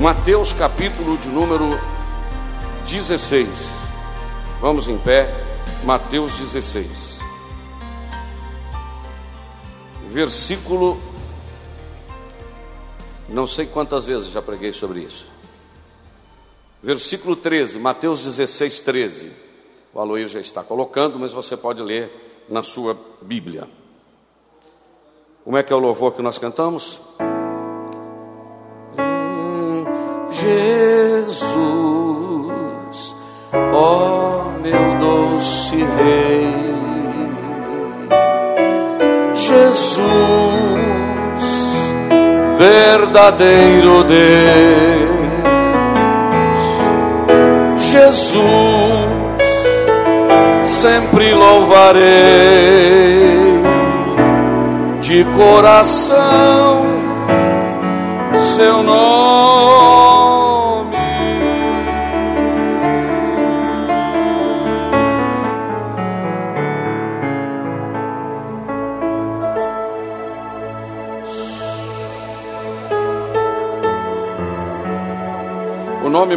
Mateus capítulo de número 16. Vamos em pé, Mateus 16. Versículo não sei quantas vezes já preguei sobre isso. Versículo 13, Mateus 16, 13. O Aloir já está colocando, mas você pode ler na sua Bíblia. Como é que é o louvor que nós cantamos? Jesus, ó meu doce Rei, Jesus, verdadeiro Deus, Jesus, sempre louvarei de coração seu nome.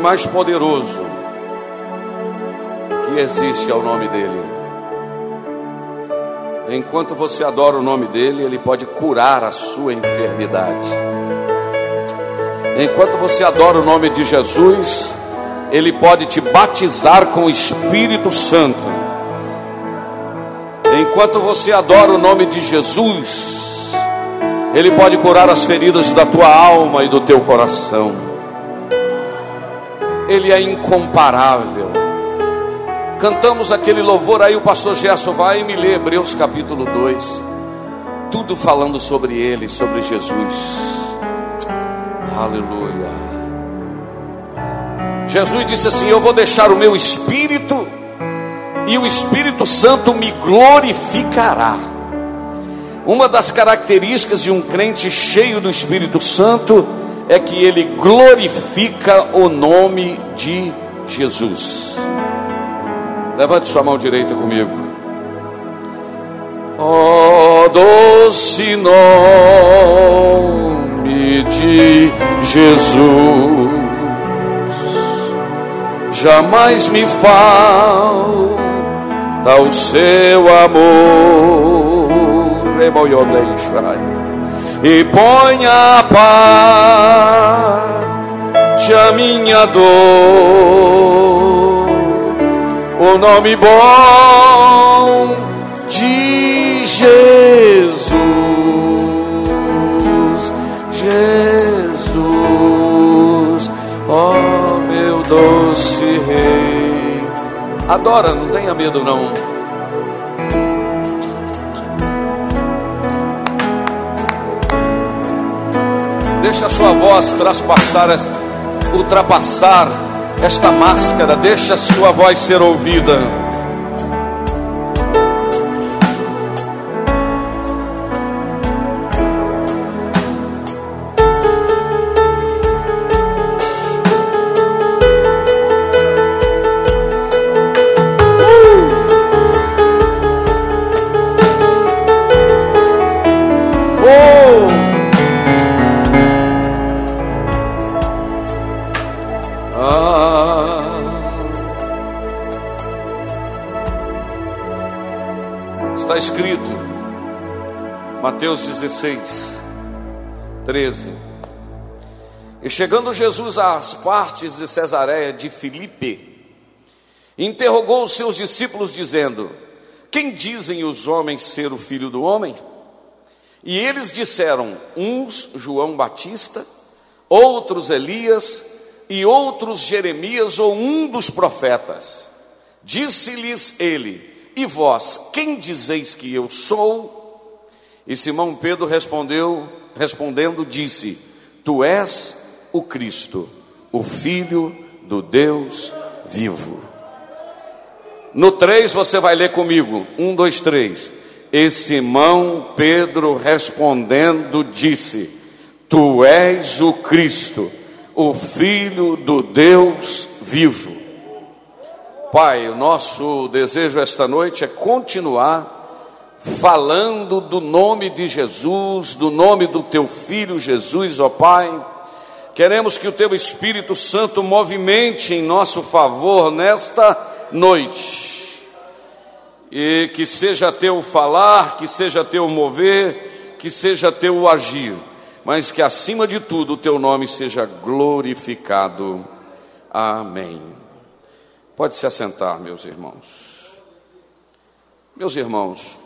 Mais poderoso que existe é o nome dele. Enquanto você adora o nome dele, ele pode curar a sua enfermidade. Enquanto você adora o nome de Jesus, ele pode te batizar com o Espírito Santo. Enquanto você adora o nome de Jesus, ele pode curar as feridas da tua alma e do teu coração. Ele é incomparável. Cantamos aquele louvor aí, o pastor Gerson vai e me lê Hebreus capítulo 2. Tudo falando sobre ele, sobre Jesus. Aleluia. Jesus disse assim: Eu vou deixar o meu espírito, e o Espírito Santo me glorificará. Uma das características de um crente cheio do Espírito Santo é que ele glorifica o nome de Jesus. Levante sua mão direita comigo. Oh, doce nome de Jesus, jamais me falta o seu amor. E põe a parte a minha dor o nome bom de Jesus, Jesus, ó oh, meu doce Rei. Adora, não tenha medo não. Deixa a sua voz traspassar, ultrapassar esta máscara, deixa a sua voz ser ouvida. Mateus 16: 13. E chegando Jesus às partes de Cesareia de Filipe, interrogou os seus discípulos, dizendo: Quem dizem os homens ser o filho do homem? E eles disseram: uns João Batista, outros Elias, e outros Jeremias ou um dos profetas. Disse-lhes ele: E vós, quem dizeis que eu sou? E Simão Pedro respondeu, respondendo, disse: Tu és o Cristo, o Filho do Deus vivo. No 3 você vai ler comigo. Um, dois, três. E Simão Pedro respondendo disse: Tu és o Cristo, o Filho do Deus vivo. Pai, o nosso desejo esta noite é continuar falando do nome de Jesus, do nome do teu filho Jesus, ó Pai. Queremos que o teu Espírito Santo movimente em nosso favor nesta noite. E que seja teu falar, que seja teu mover, que seja teu agir, mas que acima de tudo o teu nome seja glorificado. Amém. Pode se assentar, meus irmãos. Meus irmãos,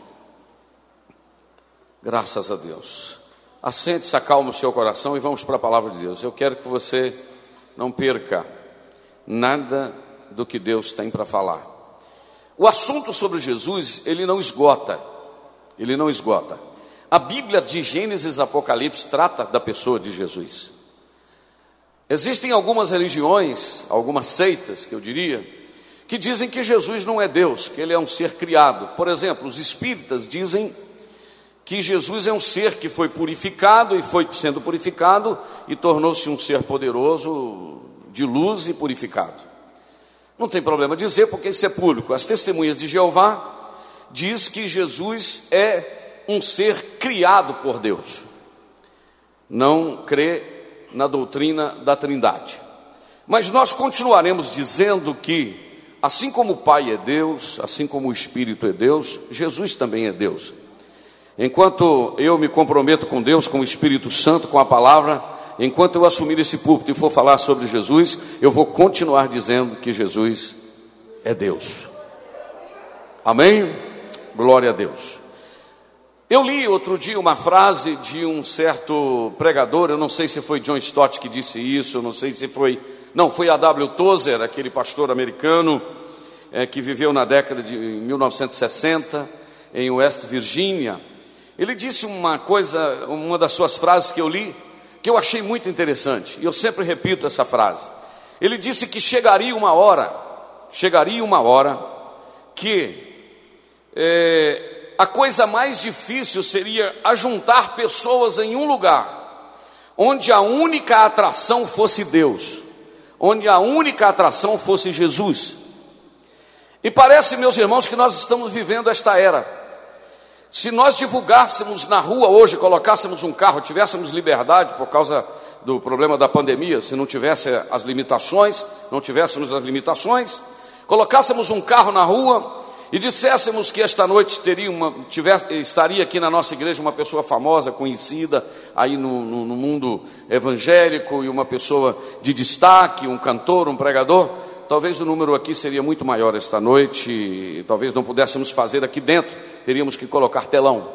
Graças a Deus. Assente-se, acalme o seu coração e vamos para a palavra de Deus. Eu quero que você não perca nada do que Deus tem para falar. O assunto sobre Jesus, ele não esgota. Ele não esgota. A Bíblia de Gênesis Apocalipse trata da pessoa de Jesus. Existem algumas religiões, algumas seitas, que eu diria, que dizem que Jesus não é Deus, que ele é um ser criado. Por exemplo, os espíritas dizem que Jesus é um ser que foi purificado e foi sendo purificado e tornou-se um ser poderoso de luz e purificado. Não tem problema dizer, porque isso é público. As testemunhas de Jeová diz que Jesus é um ser criado por Deus. Não crê na doutrina da Trindade. Mas nós continuaremos dizendo que assim como o Pai é Deus, assim como o Espírito é Deus, Jesus também é Deus. Enquanto eu me comprometo com Deus, com o Espírito Santo, com a palavra, enquanto eu assumir esse púlpito e for falar sobre Jesus, eu vou continuar dizendo que Jesus é Deus. Amém? Glória a Deus. Eu li outro dia uma frase de um certo pregador, eu não sei se foi John Stott que disse isso, eu não sei se foi. Não, foi a W. Tozer, aquele pastor americano é, que viveu na década de 1960 em West Virginia. Ele disse uma coisa, uma das suas frases que eu li, que eu achei muito interessante, e eu sempre repito essa frase. Ele disse que chegaria uma hora, chegaria uma hora, que é, a coisa mais difícil seria ajuntar pessoas em um lugar, onde a única atração fosse Deus, onde a única atração fosse Jesus. E parece, meus irmãos, que nós estamos vivendo esta era. Se nós divulgássemos na rua hoje, colocássemos um carro, tivéssemos liberdade por causa do problema da pandemia, se não tivesse as limitações, não tivéssemos as limitações, colocássemos um carro na rua e disséssemos que esta noite teria uma, tivesse, estaria aqui na nossa igreja uma pessoa famosa, conhecida aí no, no, no mundo evangélico e uma pessoa de destaque, um cantor, um pregador, talvez o número aqui seria muito maior esta noite, talvez não pudéssemos fazer aqui dentro, teríamos que colocar telão.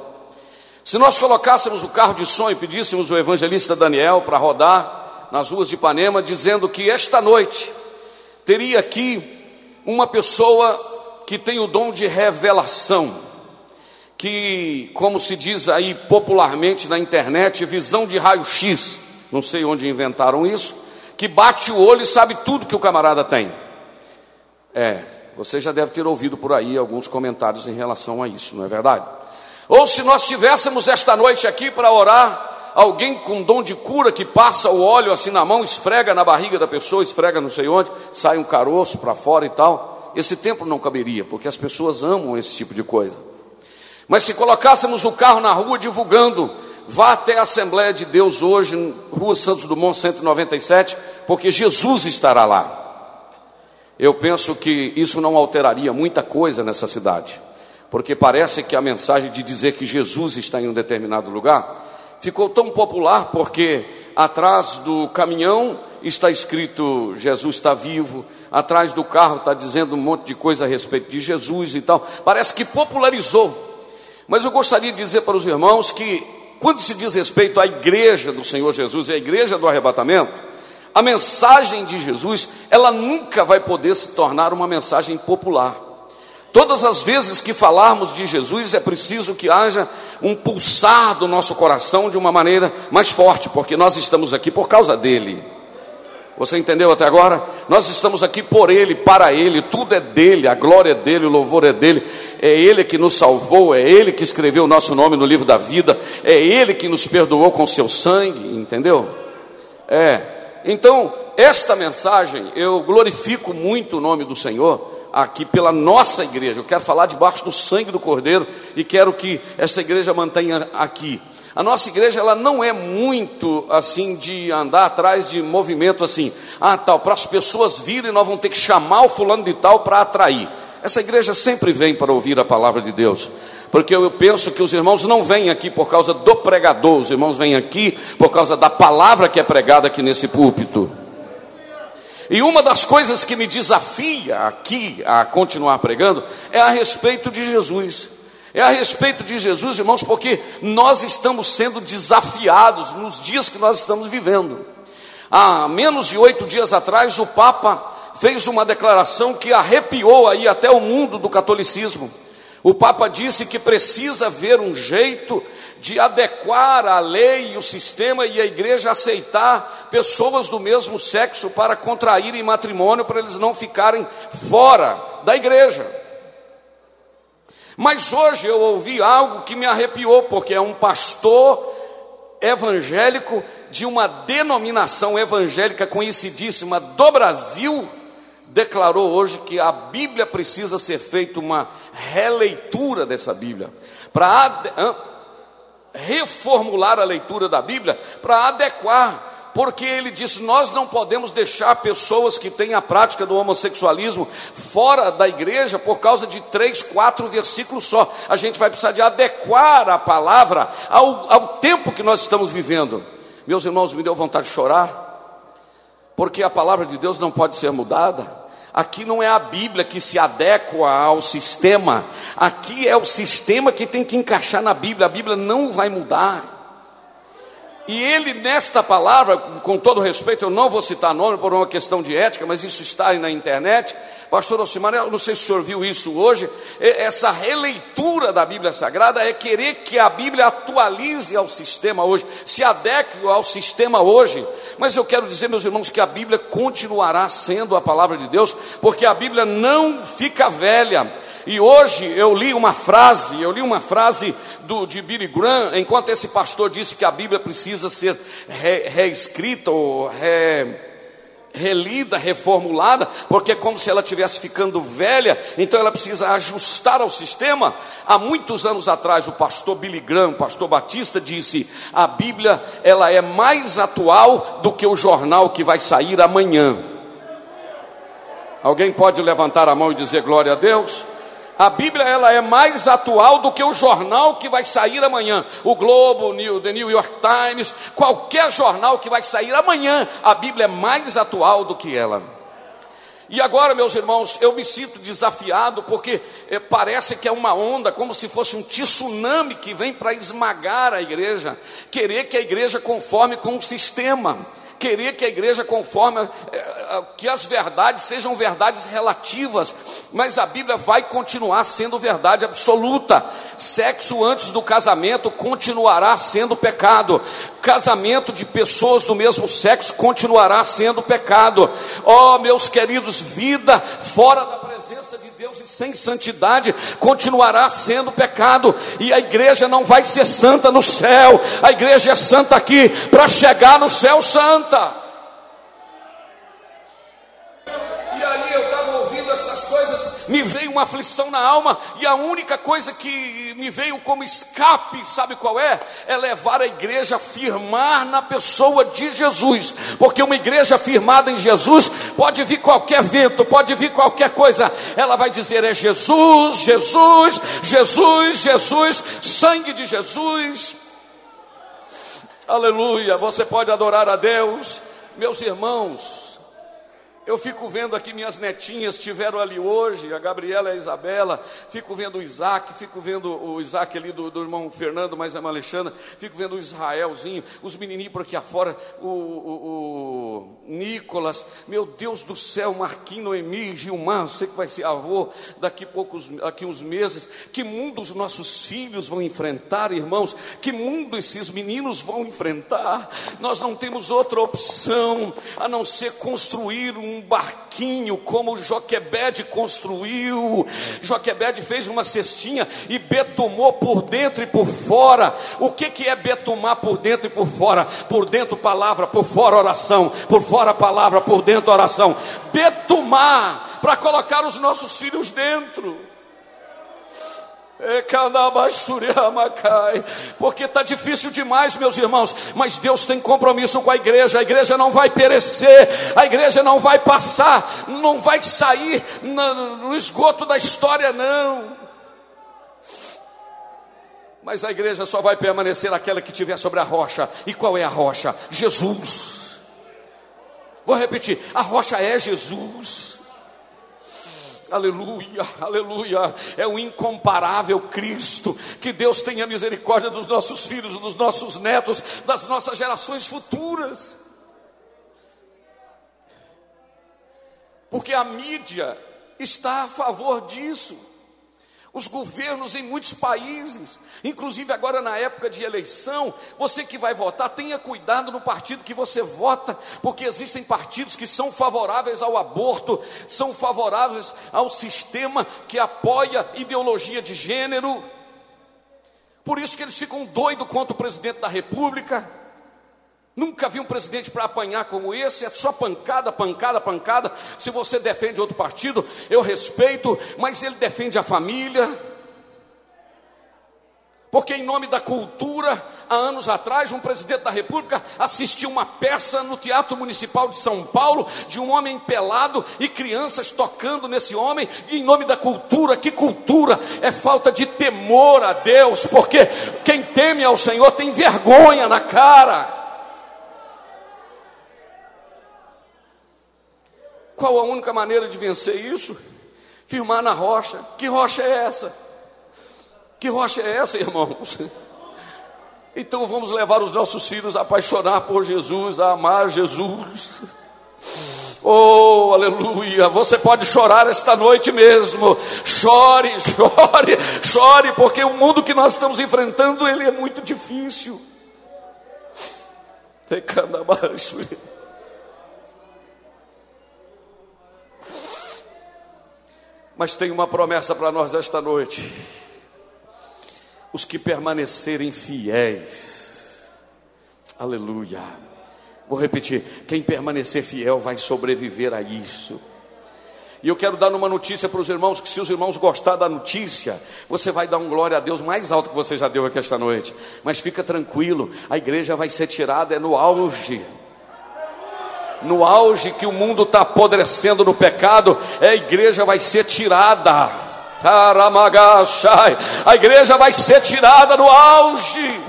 Se nós colocássemos o carro de som e pedíssemos o evangelista Daniel para rodar nas ruas de Ipanema, dizendo que esta noite teria aqui uma pessoa que tem o dom de revelação, que, como se diz aí popularmente na internet, visão de raio-x, não sei onde inventaram isso, que bate o olho e sabe tudo que o camarada tem. É, você já deve ter ouvido por aí alguns comentários em relação a isso, não é verdade? Ou se nós tivéssemos esta noite aqui para orar, alguém com dom de cura que passa o óleo assim na mão, esfrega na barriga da pessoa, esfrega não sei onde, sai um caroço para fora e tal. Esse tempo não caberia, porque as pessoas amam esse tipo de coisa. Mas se colocássemos o carro na rua divulgando Vá até a Assembleia de Deus hoje, Rua Santos Dumont 197, porque Jesus estará lá. Eu penso que isso não alteraria muita coisa nessa cidade, porque parece que a mensagem de dizer que Jesus está em um determinado lugar ficou tão popular porque atrás do caminhão está escrito Jesus está vivo, atrás do carro está dizendo um monte de coisa a respeito de Jesus e tal. Parece que popularizou. Mas eu gostaria de dizer para os irmãos que, quando se diz respeito à igreja do Senhor Jesus e à igreja do arrebatamento, a mensagem de Jesus, ela nunca vai poder se tornar uma mensagem popular. Todas as vezes que falarmos de Jesus, é preciso que haja um pulsar do nosso coração de uma maneira mais forte, porque nós estamos aqui por causa dele. Você entendeu até agora? Nós estamos aqui por Ele, para Ele, tudo é dele, a glória é dele, o louvor é dele. É Ele que nos salvou, é Ele que escreveu o nosso nome no livro da vida, é Ele que nos perdoou com seu sangue, entendeu? É. Então, esta mensagem, eu glorifico muito o nome do Senhor aqui pela nossa igreja. Eu quero falar debaixo do sangue do Cordeiro e quero que esta igreja mantenha aqui a nossa igreja ela não é muito assim de andar atrás de movimento assim, ah tal, para as pessoas virem nós vamos ter que chamar o fulano de tal para atrair. Essa igreja sempre vem para ouvir a palavra de Deus, porque eu penso que os irmãos não vêm aqui por causa do pregador, os irmãos vêm aqui por causa da palavra que é pregada aqui nesse púlpito. E uma das coisas que me desafia aqui a continuar pregando é a respeito de Jesus. É a respeito de Jesus, irmãos, porque nós estamos sendo desafiados nos dias que nós estamos vivendo. Há menos de oito dias atrás, o Papa fez uma declaração que arrepiou aí até o mundo do catolicismo. O Papa disse que precisa haver um jeito de adequar a lei e o sistema e a igreja aceitar pessoas do mesmo sexo para contraírem matrimônio, para eles não ficarem fora da igreja. Mas hoje eu ouvi algo que me arrepiou, porque é um pastor evangélico de uma denominação evangélica conhecidíssima do Brasil, declarou hoje que a Bíblia precisa ser feita uma releitura dessa Bíblia, para reformular a leitura da Bíblia, para adequar porque ele disse: Nós não podemos deixar pessoas que têm a prática do homossexualismo fora da igreja por causa de três, quatro versículos só. A gente vai precisar de adequar a palavra ao, ao tempo que nós estamos vivendo. Meus irmãos, me deu vontade de chorar, porque a palavra de Deus não pode ser mudada. Aqui não é a Bíblia que se adequa ao sistema, aqui é o sistema que tem que encaixar na Bíblia. A Bíblia não vai mudar. E ele, nesta palavra, com todo respeito, eu não vou citar nome por uma questão de ética, mas isso está aí na internet. Pastor Alcimar, eu não sei se o senhor viu isso hoje. Essa releitura da Bíblia Sagrada é querer que a Bíblia atualize ao sistema hoje, se adeque ao sistema hoje. Mas eu quero dizer, meus irmãos, que a Bíblia continuará sendo a palavra de Deus, porque a Bíblia não fica velha. E hoje eu li uma frase, eu li uma frase do, de Billy Graham, enquanto esse pastor disse que a Bíblia precisa ser re, reescrita ou re, relida, reformulada, porque é como se ela estivesse ficando velha, então ela precisa ajustar ao sistema. Há muitos anos atrás, o pastor Billy Graham, o pastor Batista, disse: a Bíblia ela é mais atual do que o jornal que vai sair amanhã. Alguém pode levantar a mão e dizer glória a Deus? A Bíblia ela é mais atual do que o jornal que vai sair amanhã. O Globo, o The New York Times, qualquer jornal que vai sair amanhã, a Bíblia é mais atual do que ela. E agora, meus irmãos, eu me sinto desafiado porque é, parece que é uma onda, como se fosse um tsunami que vem para esmagar a igreja, querer que a igreja conforme com o sistema querer que a igreja conforme é, que as verdades sejam verdades relativas, mas a Bíblia vai continuar sendo verdade absoluta. Sexo antes do casamento continuará sendo pecado. Casamento de pessoas do mesmo sexo continuará sendo pecado. Oh, meus queridos, vida fora da presença Deus e sem santidade continuará sendo pecado, e a igreja não vai ser santa no céu, a igreja é santa aqui para chegar no céu santa. Me veio uma aflição na alma, e a única coisa que me veio como escape, sabe qual é? É levar a igreja a firmar na pessoa de Jesus, porque uma igreja firmada em Jesus pode vir qualquer vento, pode vir qualquer coisa, ela vai dizer: é Jesus, Jesus, Jesus, Jesus, sangue de Jesus. Aleluia. Você pode adorar a Deus, meus irmãos. Eu fico vendo aqui minhas netinhas estiveram ali hoje, a Gabriela e a Isabela. Fico vendo o Isaac, fico vendo o Isaac ali do, do irmão Fernando, mais a irmã Alexandra. Fico vendo o Israelzinho, os menininhos por aqui afora, o, o, o Nicolas. Meu Deus do céu, Marquinhos, Noemi, Gilmar, você que vai ser avô daqui poucos, daqui uns meses. Que mundo os nossos filhos vão enfrentar, irmãos? Que mundo esses meninos vão enfrentar? Nós não temos outra opção a não ser construir um um barquinho como Joquebede construiu. Joquebede fez uma cestinha e betumou por dentro e por fora. O que, que é betumar por dentro e por fora? Por dentro palavra, por fora oração, por fora palavra, por dentro oração. Betumar para colocar os nossos filhos dentro. Porque está difícil demais, meus irmãos. Mas Deus tem compromisso com a igreja. A igreja não vai perecer, a igreja não vai passar, não vai sair no esgoto da história, não. Mas a igreja só vai permanecer aquela que tiver sobre a rocha. E qual é a rocha? Jesus. Vou repetir: a rocha é Jesus. Aleluia, aleluia. É o incomparável Cristo. Que Deus tenha misericórdia dos nossos filhos, dos nossos netos, das nossas gerações futuras. Porque a mídia está a favor disso. Os governos em muitos países, inclusive agora na época de eleição, você que vai votar, tenha cuidado no partido que você vota, porque existem partidos que são favoráveis ao aborto, são favoráveis ao sistema que apoia ideologia de gênero. Por isso que eles ficam doidos contra o presidente da República. Nunca vi um presidente para apanhar como esse, é só pancada, pancada, pancada. Se você defende outro partido, eu respeito, mas ele defende a família. Porque, em nome da cultura, há anos atrás, um presidente da República assistiu uma peça no Teatro Municipal de São Paulo, de um homem pelado e crianças tocando nesse homem, e em nome da cultura, que cultura? É falta de temor a Deus, porque quem teme ao Senhor tem vergonha na cara. Qual a única maneira de vencer isso? Firmar na rocha. Que rocha é essa? Que rocha é essa, irmãos? Então vamos levar os nossos filhos a apaixonar por Jesus, a amar Jesus. Oh, aleluia! Você pode chorar esta noite mesmo. Chore, chore, chore, porque o mundo que nós estamos enfrentando ele é muito difícil. Decanabaixo. Mas tem uma promessa para nós esta noite: os que permanecerem fiéis, aleluia. Vou repetir: quem permanecer fiel vai sobreviver a isso. E eu quero dar uma notícia para os irmãos: que se os irmãos gostar da notícia, você vai dar um glória a Deus mais alto que você já deu aqui esta noite. Mas fica tranquilo, a igreja vai ser tirada é no auge no auge que o mundo está apodrecendo no pecado, a igreja vai ser tirada. A igreja vai ser tirada no auge.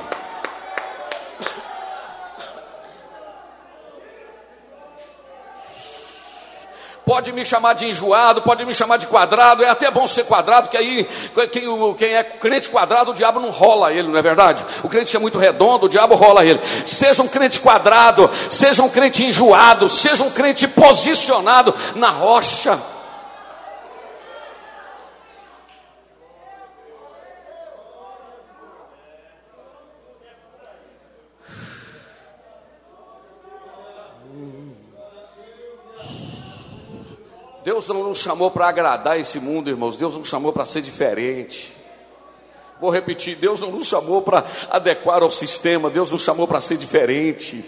Pode me chamar de enjoado, pode me chamar de quadrado, é até bom ser quadrado, que aí quem, quem é crente quadrado, o diabo não rola ele, não é verdade? O crente que é muito redondo, o diabo rola ele. Seja um crente quadrado, seja um crente enjoado, seja um crente posicionado na rocha. Deus não nos chamou para agradar esse mundo, irmãos. Deus nos chamou para ser diferente. Vou repetir: Deus não nos chamou para adequar ao sistema. Deus nos chamou para ser diferente.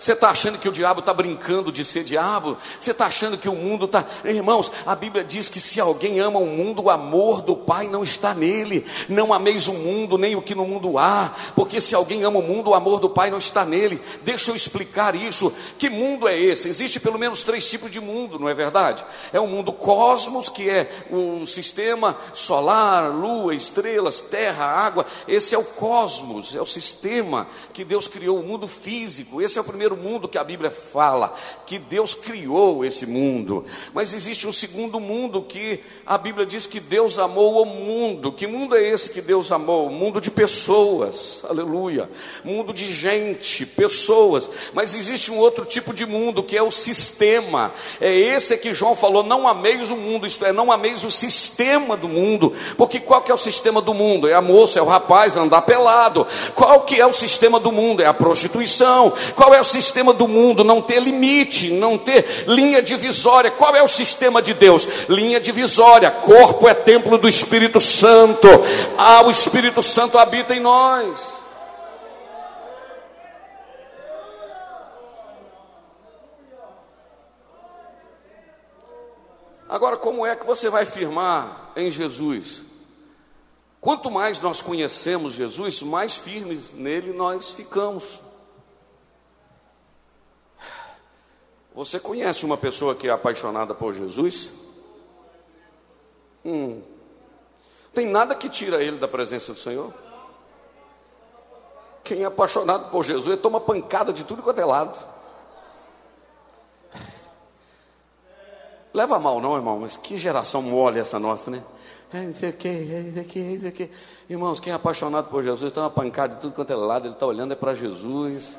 Você está achando que o diabo está brincando de ser diabo? Você está achando que o mundo está. Irmãos, a Bíblia diz que se alguém ama o mundo, o amor do Pai não está nele. Não ameis o mundo, nem o que no mundo há. Porque se alguém ama o mundo, o amor do Pai não está nele. Deixa eu explicar isso. Que mundo é esse? Existe pelo menos três tipos de mundo, não é verdade? É o mundo cosmos, que é o sistema solar, lua, estrelas, terra, água. Esse é o cosmos, é o sistema que Deus criou, o mundo físico. Esse é o primeiro primeiro mundo que a Bíblia fala, que Deus criou esse mundo. Mas existe um segundo mundo que a Bíblia diz que Deus amou o mundo. Que mundo é esse que Deus amou? Mundo de pessoas, aleluia. Mundo de gente, pessoas. Mas existe um outro tipo de mundo que é o sistema. É esse que João falou: não ameis o mundo, isto é, não ameis o sistema do mundo. Porque qual que é o sistema do mundo? É a moça, é o rapaz andar pelado. Qual que é o sistema do mundo? É a prostituição. Qual é o sistema do mundo, não ter limite, não ter linha divisória. Qual é o sistema de Deus? Linha divisória. Corpo é templo do Espírito Santo. Ah, o Espírito Santo habita em nós. Agora, como é que você vai firmar em Jesus? Quanto mais nós conhecemos Jesus, mais firmes nele nós ficamos. Você conhece uma pessoa que é apaixonada por Jesus? Hum. Tem nada que tira ele da presença do Senhor? Quem é apaixonado por Jesus, ele toma pancada de tudo quanto é lado. Leva mal, não, irmão, mas que geração mole essa nossa, né? É isso aqui, é isso aqui, é isso aqui. Irmãos, quem é apaixonado por Jesus, toma pancada de tudo quanto é lado, ele está olhando é para Jesus.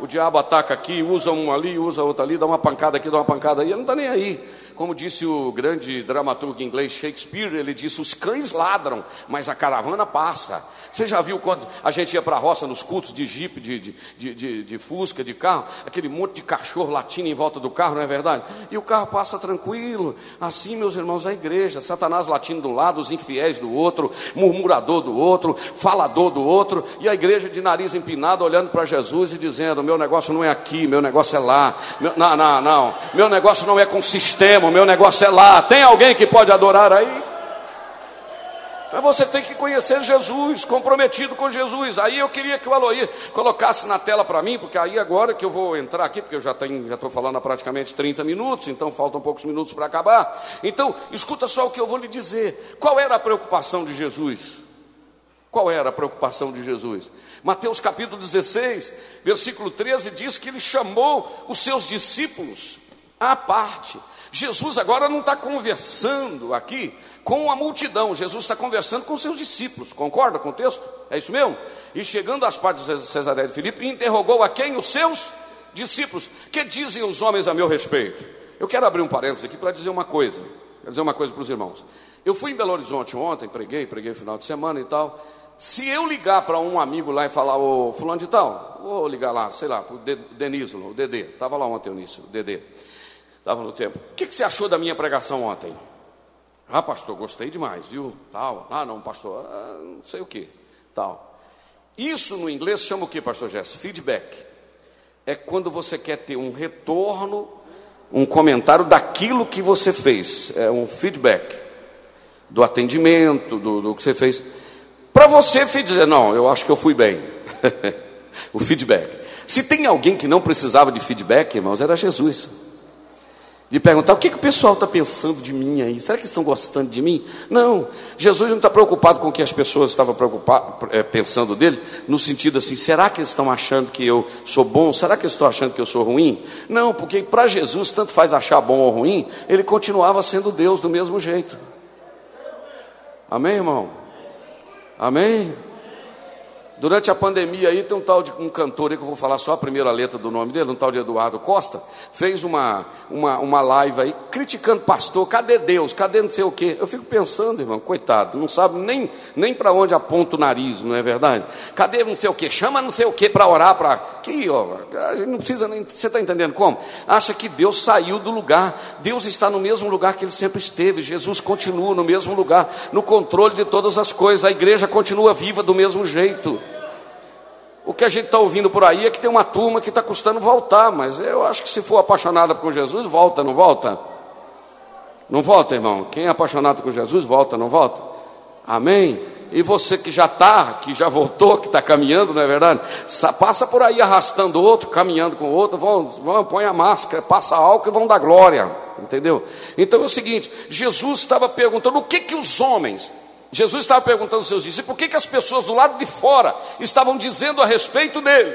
O diabo ataca aqui, usa um ali, usa outro ali, dá uma pancada aqui, dá uma pancada aí, ele não está nem aí como disse o grande dramaturgo inglês Shakespeare, ele disse: os cães ladram, mas a caravana passa. Você já viu quando a gente ia para a roça nos cultos de jipe, de, de, de, de, fusca, de carro, aquele monte de cachorro latindo em volta do carro, não é verdade? E o carro passa tranquilo. Assim, meus irmãos, a igreja, Satanás latindo de um lado, os infiéis do outro, murmurador do outro, falador do outro, e a igreja de nariz empinado olhando para Jesus e dizendo: meu negócio não é aqui, meu negócio é lá. Meu, não, não, não. Meu negócio não é com sistema meu negócio é lá. Tem alguém que pode adorar aí? Mas você tem que conhecer Jesus, comprometido com Jesus. Aí eu queria que o Aloí colocasse na tela para mim, porque aí agora que eu vou entrar aqui, porque eu já já estou falando há praticamente 30 minutos, então faltam poucos minutos para acabar. Então, escuta só o que eu vou lhe dizer. Qual era a preocupação de Jesus? Qual era a preocupação de Jesus? Mateus capítulo 16, versículo 13 diz que ele chamou os seus discípulos à parte Jesus agora não está conversando aqui com a multidão, Jesus está conversando com seus discípulos, concorda com o texto? É isso mesmo? E chegando às partes de Cesareia de Filipe, interrogou a quem? Os seus discípulos. Que dizem os homens a meu respeito? Eu quero abrir um parênteses aqui para dizer uma coisa. Quero dizer uma coisa para os irmãos. Eu fui em Belo Horizonte ontem, preguei, preguei final de semana e tal. Se eu ligar para um amigo lá e falar, ô fulano de tal, vou ligar lá, sei lá, para o Denislo, o Dedê, estava lá ontem o Nício, o Dedê estava no tempo. O que, que, você achou da minha pregação ontem? Ah, pastor, gostei demais, viu? Tal. Ah, não, pastor, ah, não sei o que. Tal. Isso no inglês chama o que, pastor Jesse? Feedback. É quando você quer ter um retorno, um comentário daquilo que você fez. É um feedback do atendimento, do, do que você fez. Para você dizer, não, eu acho que eu fui bem. o feedback. Se tem alguém que não precisava de feedback, irmãos, era Jesus de perguntar o que, que o pessoal está pensando de mim aí. Será que estão gostando de mim? Não. Jesus não está preocupado com o que as pessoas estavam é, pensando dele, no sentido assim: será que eles estão achando que eu sou bom? Será que eles estão achando que eu sou ruim? Não, porque para Jesus, tanto faz achar bom ou ruim, ele continuava sendo Deus do mesmo jeito. Amém, irmão? Amém? Durante a pandemia aí tem um tal de um cantor aí que eu vou falar só a primeira letra do nome dele, um tal de Eduardo Costa, fez uma, uma, uma live aí criticando pastor, cadê Deus? Cadê não sei o quê? Eu fico pensando, irmão, coitado, não sabe nem, nem para onde aponta o nariz, não é verdade? Cadê não sei o quê? Chama não sei o quê para orar para. Que, ó, a gente não precisa nem. Você está entendendo como? Acha que Deus saiu do lugar, Deus está no mesmo lugar que ele sempre esteve, Jesus continua no mesmo lugar, no controle de todas as coisas, a igreja continua viva do mesmo jeito. O que a gente está ouvindo por aí é que tem uma turma que está custando voltar, mas eu acho que se for apaixonada por Jesus, volta, não volta? Não volta, irmão? Quem é apaixonado por Jesus, volta, não volta? Amém? E você que já está, que já voltou, que está caminhando, não é verdade? Passa por aí arrastando outro, caminhando com outro, vão, vão, põe a máscara, passa álcool e vão dar glória, entendeu? Então é o seguinte: Jesus estava perguntando o que que os homens, Jesus estava perguntando aos seus discípulos, por que que as pessoas do lado de fora estavam dizendo a respeito dele?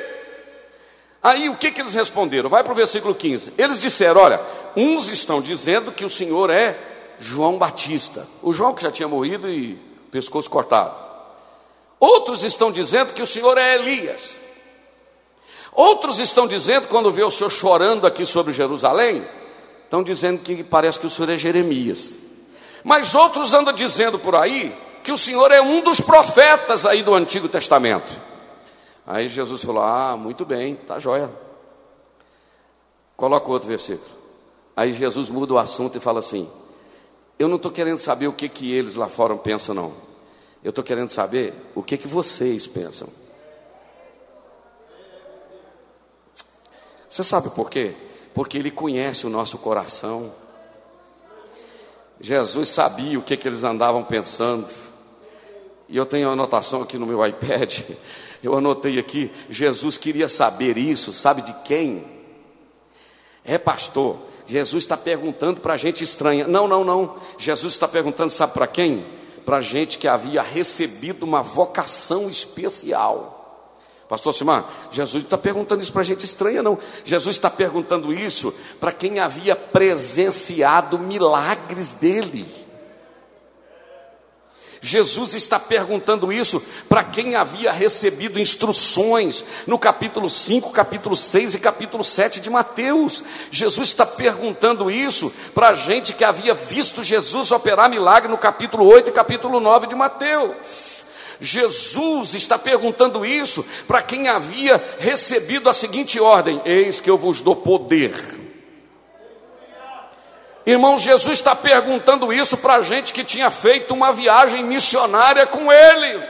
Aí o que que eles responderam? Vai para o versículo 15. Eles disseram: olha, uns estão dizendo que o Senhor é João Batista, o João que já tinha morrido e pescoço cortado. Outros estão dizendo que o Senhor é Elias. Outros estão dizendo, quando vê o Senhor chorando aqui sobre Jerusalém, estão dizendo que parece que o Senhor é Jeremias. Mas outros andam dizendo por aí que o Senhor é um dos profetas aí do Antigo Testamento. Aí Jesus falou: Ah, muito bem, tá joia. Coloca outro versículo. Aí Jesus muda o assunto e fala assim: eu não estou querendo saber o que, que eles lá fora pensam, não. Eu estou querendo saber o que, que vocês pensam. Você sabe por quê? Porque Ele conhece o nosso coração. Jesus sabia o que, que eles andavam pensando. E eu tenho uma anotação aqui no meu iPad. Eu anotei aqui: Jesus queria saber isso, sabe de quem? É pastor. Jesus está perguntando para gente estranha. Não, não, não. Jesus está perguntando, sabe para quem? Para gente que havia recebido uma vocação especial. Pastor Simar, Jesus está perguntando isso para gente estranha, não. Jesus está perguntando isso para quem havia presenciado milagres dele. Jesus está perguntando isso para quem havia recebido instruções no capítulo 5, capítulo 6 e capítulo 7 de Mateus. Jesus está perguntando isso para a gente que havia visto Jesus operar milagre no capítulo 8 e capítulo 9 de Mateus. Jesus está perguntando isso para quem havia recebido a seguinte ordem: Eis que eu vos dou poder Irmão, Jesus está perguntando isso para a gente que tinha feito uma viagem missionária com Ele.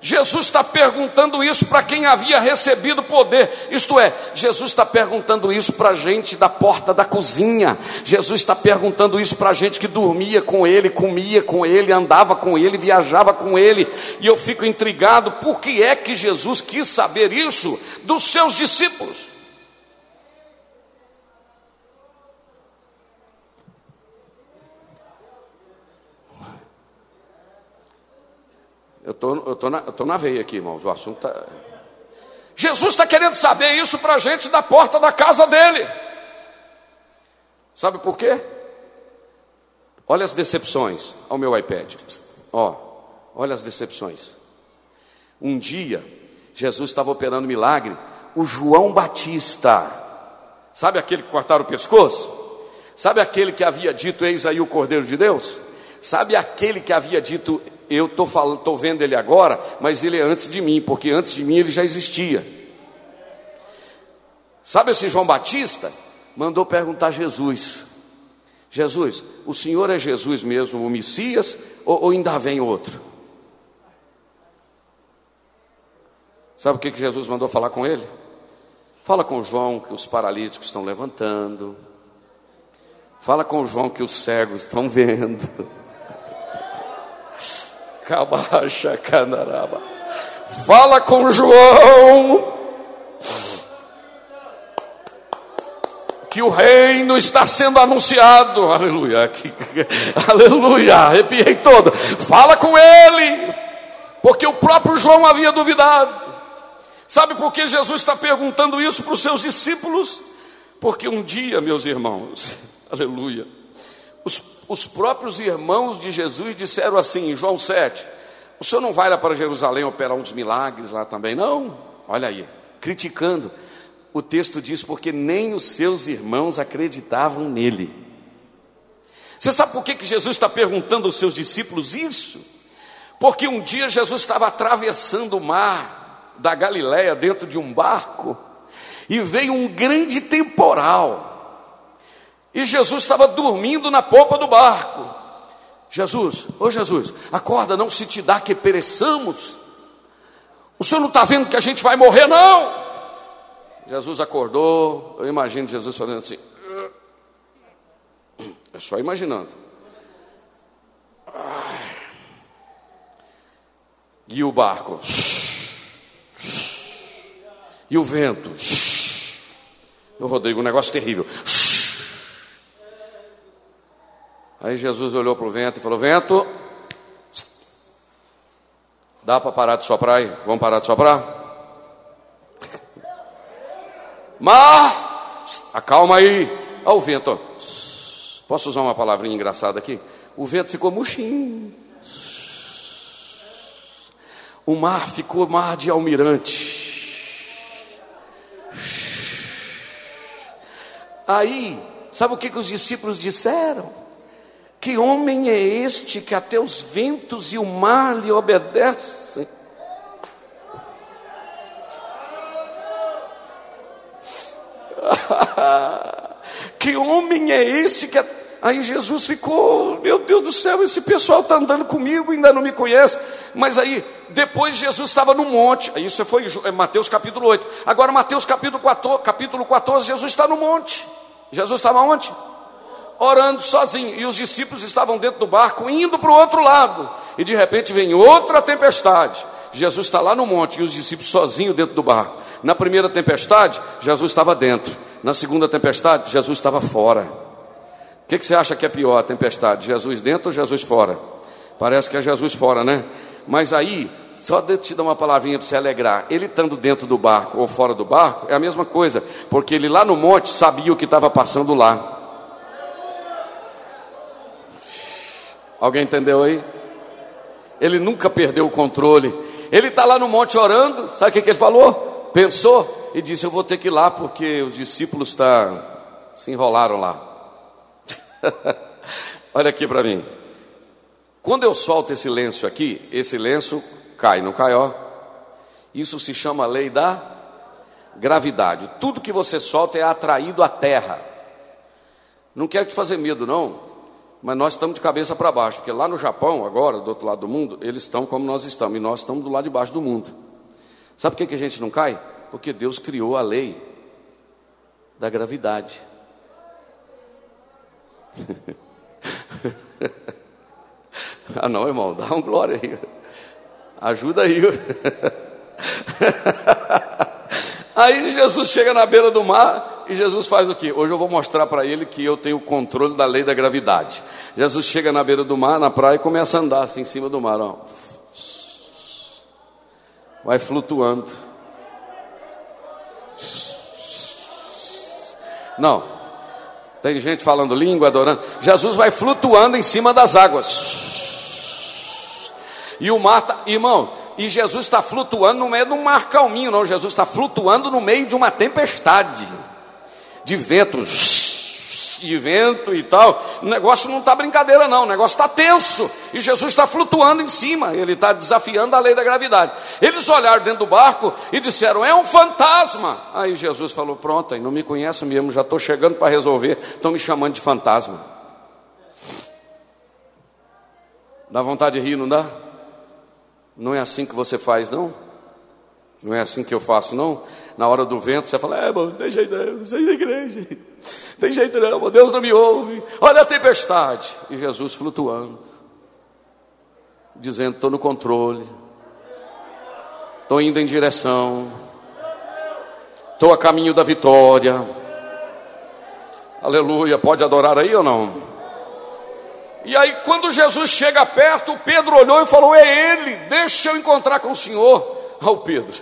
Jesus está perguntando isso para quem havia recebido poder, isto é, Jesus está perguntando isso para a gente da porta da cozinha, Jesus está perguntando isso para a gente que dormia com Ele, comia com Ele, andava com Ele, viajava com Ele, e eu fico intrigado, por que é que Jesus quis saber isso dos seus discípulos? Eu tô, estou tô na, tô na veia aqui, irmãos. O assunto está. Jesus está querendo saber isso para a gente da porta da casa dele. Sabe por quê? Olha as decepções ao meu iPad. Ó, olha as decepções. Um dia, Jesus estava operando milagre. O João Batista, sabe aquele que cortaram o pescoço? Sabe aquele que havia dito: Eis aí o Cordeiro de Deus? Sabe aquele que havia dito: eu estou falando, estou vendo ele agora, mas ele é antes de mim, porque antes de mim ele já existia. Sabe esse João Batista? Mandou perguntar a Jesus: Jesus, o Senhor é Jesus mesmo, o Messias, ou, ou ainda vem outro? Sabe o que, que Jesus mandou falar com ele? Fala com João que os paralíticos estão levantando. Fala com João que os cegos estão vendo. Fala com João. Que o reino está sendo anunciado. Aleluia. aleluia. Arrepiei todo. Fala com ele. Porque o próprio João havia duvidado. Sabe por que Jesus está perguntando isso para os seus discípulos? Porque um dia, meus irmãos, aleluia, os os próprios irmãos de Jesus disseram assim, em João 7, o senhor não vai lá para Jerusalém operar uns milagres lá também? Não, olha aí, criticando. O texto diz, porque nem os seus irmãos acreditavam nele. Você sabe por que, que Jesus está perguntando aos seus discípulos isso? Porque um dia Jesus estava atravessando o mar da Galiléia dentro de um barco e veio um grande temporal. E Jesus estava dormindo na popa do barco. Jesus, ô Jesus, acorda, não se te dá que pereçamos. O senhor não está vendo que a gente vai morrer, não? Jesus acordou, eu imagino Jesus falando assim. É só imaginando. E o barco. E o vento. O Rodrigo, um negócio terrível. Aí Jesus olhou para o vento e falou: Vento, dá para parar de soprar aí? Vamos parar de soprar? Mar, acalma aí. Olha o vento. Posso usar uma palavrinha engraçada aqui? O vento ficou murchinho. O mar ficou mar de almirante. Aí, sabe o que, que os discípulos disseram? Que homem é este que até os ventos e o mar lhe obedecem? que homem é este que. Aí Jesus ficou, meu Deus do céu, esse pessoal está andando comigo, ainda não me conhece. Mas aí, depois Jesus estava no monte, isso foi Mateus capítulo 8. Agora, Mateus capítulo 14, capítulo 14 Jesus está no monte. Jesus estava onde? Orando sozinho, e os discípulos estavam dentro do barco, indo para o outro lado, e de repente vem outra tempestade. Jesus está lá no monte e os discípulos sozinhos dentro do barco. Na primeira tempestade, Jesus estava dentro. Na segunda tempestade, Jesus estava fora. O que, que você acha que é pior, a tempestade? Jesus dentro ou Jesus fora? Parece que é Jesus fora, né? Mas aí, só te dar uma palavrinha para você alegrar. Ele estando dentro do barco ou fora do barco, é a mesma coisa, porque ele lá no monte sabia o que estava passando lá. Alguém entendeu aí? Ele nunca perdeu o controle. Ele está lá no monte orando, sabe o que, que ele falou? Pensou e disse: Eu vou ter que ir lá porque os discípulos tá, se enrolaram lá. Olha aqui para mim. Quando eu solto esse lenço aqui, esse lenço cai, não cai, ó. Isso se chama lei da gravidade. Tudo que você solta é atraído à terra. Não quero te fazer medo, não mas nós estamos de cabeça para baixo, porque lá no Japão, agora, do outro lado do mundo, eles estão como nós estamos, e nós estamos do lado de baixo do mundo. Sabe por que, que a gente não cai? Porque Deus criou a lei da gravidade. ah, não, irmão, dá um glória aí. Ajuda aí. aí Jesus chega na beira do mar e Jesus faz o que? Hoje eu vou mostrar para ele que eu tenho o controle da lei da gravidade. Jesus chega na beira do mar, na praia, e começa a andar assim em cima do mar. Ó. Vai flutuando. Não. Tem gente falando língua, adorando. Jesus vai flutuando em cima das águas. E o mar, tá, irmão, e Jesus está flutuando no meio de um mar calminho, não. Jesus está flutuando no meio de uma tempestade de vento, de vento e tal. O negócio não está brincadeira, não. O negócio está tenso. E Jesus está flutuando em cima. Ele está desafiando a lei da gravidade. Eles olharam dentro do barco e disseram: É um fantasma. Aí Jesus falou: Pronto, aí não me conhece mesmo. Já estou chegando para resolver. Estão me chamando de fantasma. Dá vontade de rir, não dá? Não é assim que você faz, não? Não é assim que eu faço, não? Na hora do vento, você fala, é, mano, tem jeito não, aí da igreja. Tem jeito não, Deus não me ouve. Olha a tempestade. E Jesus flutuando, dizendo, estou no controle, estou indo em direção, estou a caminho da vitória. Aleluia, pode adorar aí ou não? E aí, quando Jesus chega perto, Pedro olhou e falou: É ele, deixa eu encontrar com o Senhor. Ao Pedro,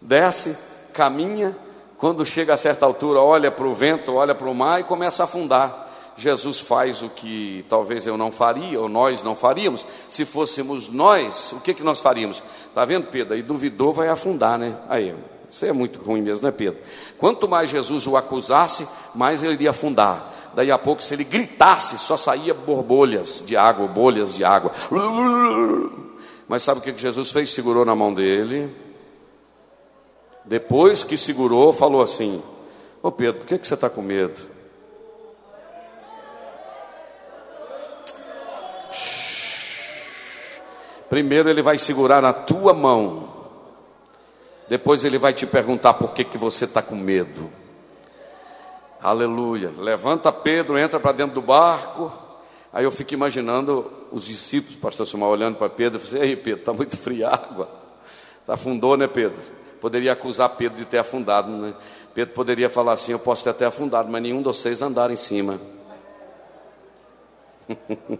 desce, caminha, quando chega a certa altura, olha para o vento, olha para o mar e começa a afundar. Jesus faz o que talvez eu não faria, ou nós não faríamos. Se fôssemos nós, o que, que nós faríamos? Está vendo, Pedro? Aí duvidou, vai afundar, né? Aí, isso é muito ruim mesmo, né, Pedro? Quanto mais Jesus o acusasse, mais ele iria afundar. Daí a pouco, se ele gritasse, só saía borbolhas de água, bolhas de água. Mas sabe o que Jesus fez? Segurou na mão dele depois que segurou, falou assim: Ô Pedro, por que, que você está com medo? Primeiro ele vai segurar na tua mão Depois ele vai te perguntar por que, que você está com medo. Aleluia. Levanta Pedro, entra para dentro do barco. Aí eu fico imaginando os discípulos, pastor Samuel, olhando para Pedro falando: Ei, Pedro, está muito fria a água. Está afundou, né, Pedro? Poderia acusar Pedro de ter afundado, né? Pedro poderia falar assim: Eu posso ter até afundado, mas nenhum de vocês andaram em cima.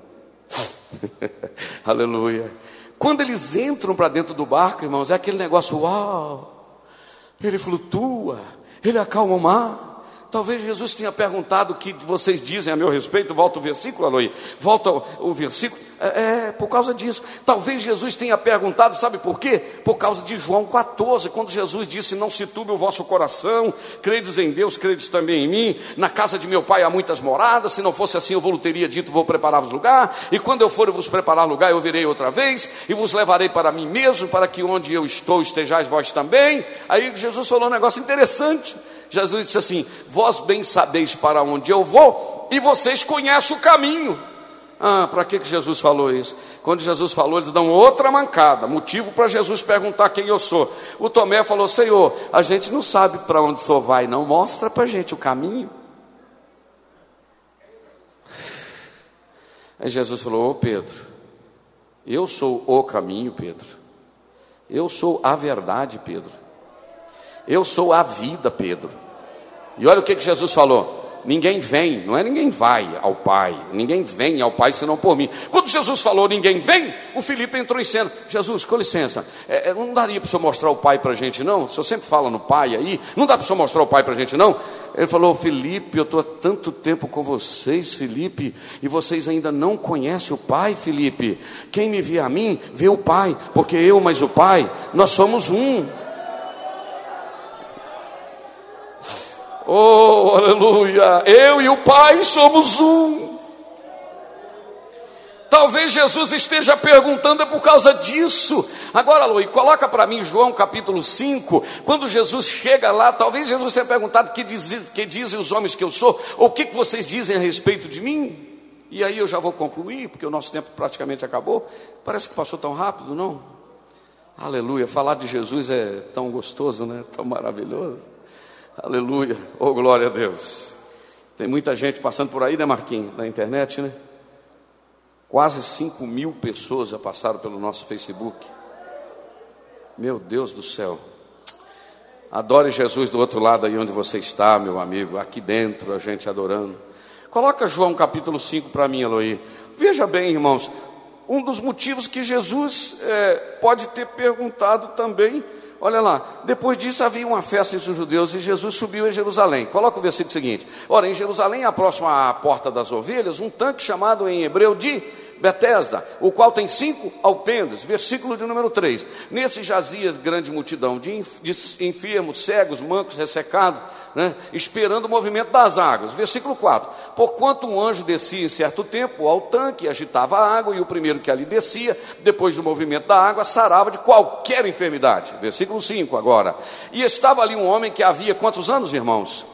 Aleluia. Quando eles entram para dentro do barco, irmãos, é aquele negócio, uau, ele flutua, ele acalma o mar. Talvez Jesus tenha perguntado o que vocês dizem a meu respeito. Volta o versículo, Aloí. Volta o, versículo. É, é, por causa disso. Talvez Jesus tenha perguntado, sabe por quê? Por causa de João 14, quando Jesus disse: Não se turbe o vosso coração, credes em Deus, credes também em mim. Na casa de meu pai há muitas moradas, se não fosse assim eu vos teria dito: Vou preparar-vos lugar. E quando eu for vos preparar lugar, eu virei outra vez e vos levarei para mim mesmo, para que onde eu estou estejais vós também. Aí Jesus falou um negócio interessante. Jesus disse assim: Vós bem sabeis para onde eu vou, e vocês conhecem o caminho. Ah, para que, que Jesus falou isso? Quando Jesus falou, eles dão outra mancada, motivo para Jesus perguntar quem eu sou. O Tomé falou: Senhor, a gente não sabe para onde o senhor vai, não, mostra para a gente o caminho. Aí Jesus falou: Ô Pedro, eu sou o caminho, Pedro. Eu sou a verdade, Pedro. Eu sou a vida, Pedro. E olha o que, que Jesus falou. Ninguém vem, não é ninguém vai ao Pai, ninguém vem ao Pai senão por mim. Quando Jesus falou ninguém vem, o Felipe entrou em cena. Jesus, com licença, é, é não daria para o senhor mostrar o Pai para a gente não? O senhor sempre fala no Pai aí, não dá para o senhor mostrar o Pai para a gente não? Ele falou, Felipe, eu estou há tanto tempo com vocês, Felipe, e vocês ainda não conhecem o Pai, Felipe. Quem me vê a mim, vê o Pai, porque eu mais o Pai, nós somos um. Oh, aleluia! Eu e o Pai somos um. Talvez Jesus esteja perguntando é por causa disso. Agora, Luí, coloca para mim João capítulo 5. Quando Jesus chega lá, talvez Jesus tenha perguntado: que, diz, que dizem os homens que eu sou? Ou o que, que vocês dizem a respeito de mim? E aí eu já vou concluir, porque o nosso tempo praticamente acabou. Parece que passou tão rápido, não? Aleluia. Falar de Jesus é tão gostoso, né? Tão maravilhoso. Aleluia. Oh, glória a Deus. Tem muita gente passando por aí, né, Marquinhos? Na internet, né? Quase 5 mil pessoas já passaram pelo nosso Facebook. Meu Deus do céu. Adore Jesus do outro lado aí onde você está, meu amigo. Aqui dentro, a gente adorando. Coloca João capítulo 5 para mim, Eloí. Veja bem, irmãos. Um dos motivos que Jesus é, pode ter perguntado também Olha lá, depois disso havia uma festa entre os judeus e Jesus subiu em Jerusalém. Coloca o versículo seguinte. Ora, em Jerusalém, próximo à porta das ovelhas, um tanque chamado em hebreu de Betesda, o qual tem cinco alpendes, versículo de número 3. Nesse jazia grande multidão de enfermos, cegos, mancos, ressecados, né, esperando o movimento das águas. Versículo 4. Porquanto um anjo descia em certo tempo ao tanque agitava a água, e o primeiro que ali descia, depois do movimento da água, sarava de qualquer enfermidade. Versículo 5 agora. E estava ali um homem que havia quantos anos, irmãos?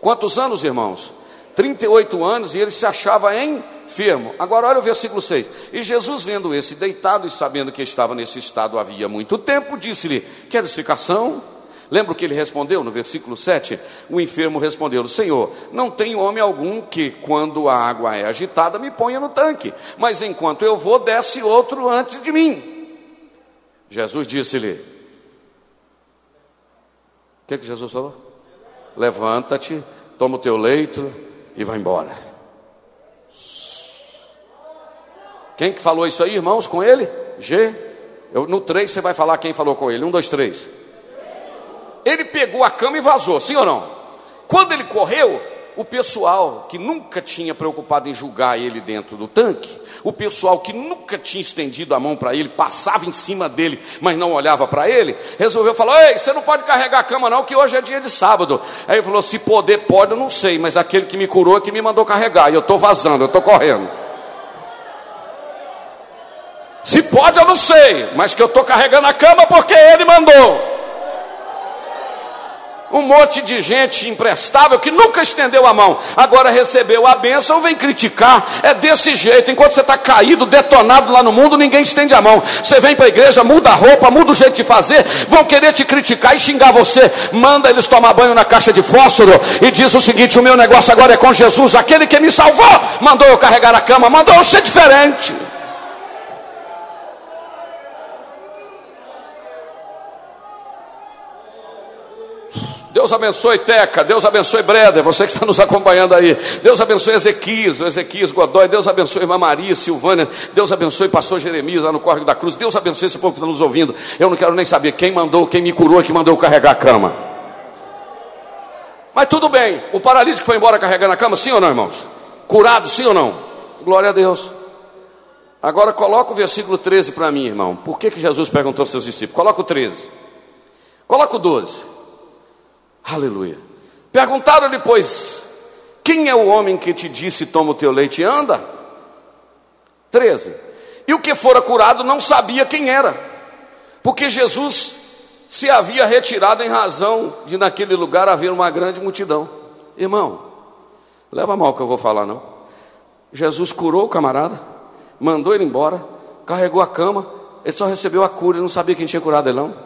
Quantos anos, irmãos? 38 anos e ele se achava enfermo. Agora olha o versículo 6. E Jesus, vendo esse deitado e sabendo que estava nesse estado havia muito tempo, disse-lhe: Queres ficar são? Lembra o que ele respondeu no versículo 7? O enfermo respondeu: Senhor, não tem homem algum que, quando a água é agitada, me ponha no tanque, mas enquanto eu vou, desce outro antes de mim. Jesus disse-lhe: O que, que Jesus falou? Levanta-te, toma o teu leito e vai embora. Quem que falou isso aí, irmãos, com ele? G. Eu, no 3 você vai falar quem falou com ele. Um, dois, três. Ele pegou a cama e vazou, sim ou não? Quando ele correu, o pessoal que nunca tinha preocupado em julgar ele dentro do tanque, o pessoal que nunca tinha estendido a mão para ele, passava em cima dele, mas não olhava para ele, resolveu falar: Ei, você não pode carregar a cama, não, que hoje é dia de sábado. Aí ele falou: Se poder, pode, eu não sei, mas aquele que me curou é que me mandou carregar, e eu estou vazando, eu estou correndo. Se pode, eu não sei, mas que eu estou carregando a cama porque ele mandou. Um monte de gente imprestável que nunca estendeu a mão, agora recebeu a bênção, vem criticar. É desse jeito, enquanto você está caído, detonado lá no mundo, ninguém estende a mão. Você vem para a igreja, muda a roupa, muda o jeito de fazer, vão querer te criticar e xingar você. Manda eles tomar banho na caixa de fósforo e diz o seguinte: o meu negócio agora é com Jesus, aquele que me salvou, mandou eu carregar a cama, mandou eu ser diferente. Deus abençoe Teca, Deus abençoe Breda, você que está nos acompanhando aí. Deus abençoe Ezequias, Ezequias Godói, Deus abençoe Irmã Maria, Silvânia, Deus abençoe Pastor Jeremias lá no Córrego da Cruz, Deus abençoe esse povo que está nos ouvindo. Eu não quero nem saber quem mandou, quem me curou, quem mandou carregar a cama. Mas tudo bem, o paralítico foi embora carregando a cama, sim ou não, irmãos? Curado, sim ou não? Glória a Deus. Agora coloca o versículo 13 para mim, irmão. Por que, que Jesus perguntou aos seus discípulos? Coloca o 13. Coloca o 12. Aleluia. Perguntaram-lhe, pois, quem é o homem que te disse: toma o teu leite e anda? 13. E o que fora curado não sabia quem era, porque Jesus se havia retirado em razão de naquele lugar haver uma grande multidão. Irmão, leva mal que eu vou falar, não. Jesus curou o camarada, mandou ele embora, carregou a cama, ele só recebeu a cura, ele não sabia quem tinha curado ele, não.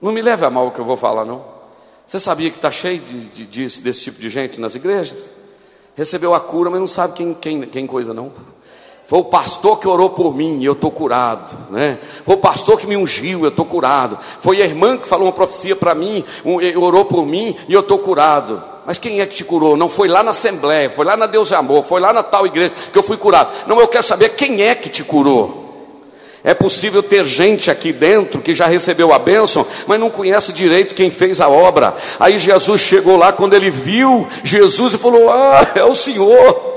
Não me leve a mal o que eu vou falar, não. Você sabia que está cheio de, de, de, desse tipo de gente nas igrejas? Recebeu a cura, mas não sabe quem, quem, quem coisa, não. Foi o pastor que orou por mim e eu estou curado. Né? Foi o pastor que me ungiu, eu estou curado. Foi a irmã que falou uma profecia para mim, um, orou por mim e eu estou curado. Mas quem é que te curou? Não foi lá na Assembleia, foi lá na Deus de Amor, foi lá na tal igreja que eu fui curado. Não, eu quero saber quem é que te curou. É possível ter gente aqui dentro que já recebeu a bênção, mas não conhece direito quem fez a obra. Aí Jesus chegou lá, quando ele viu Jesus e falou: Ah, é o Senhor.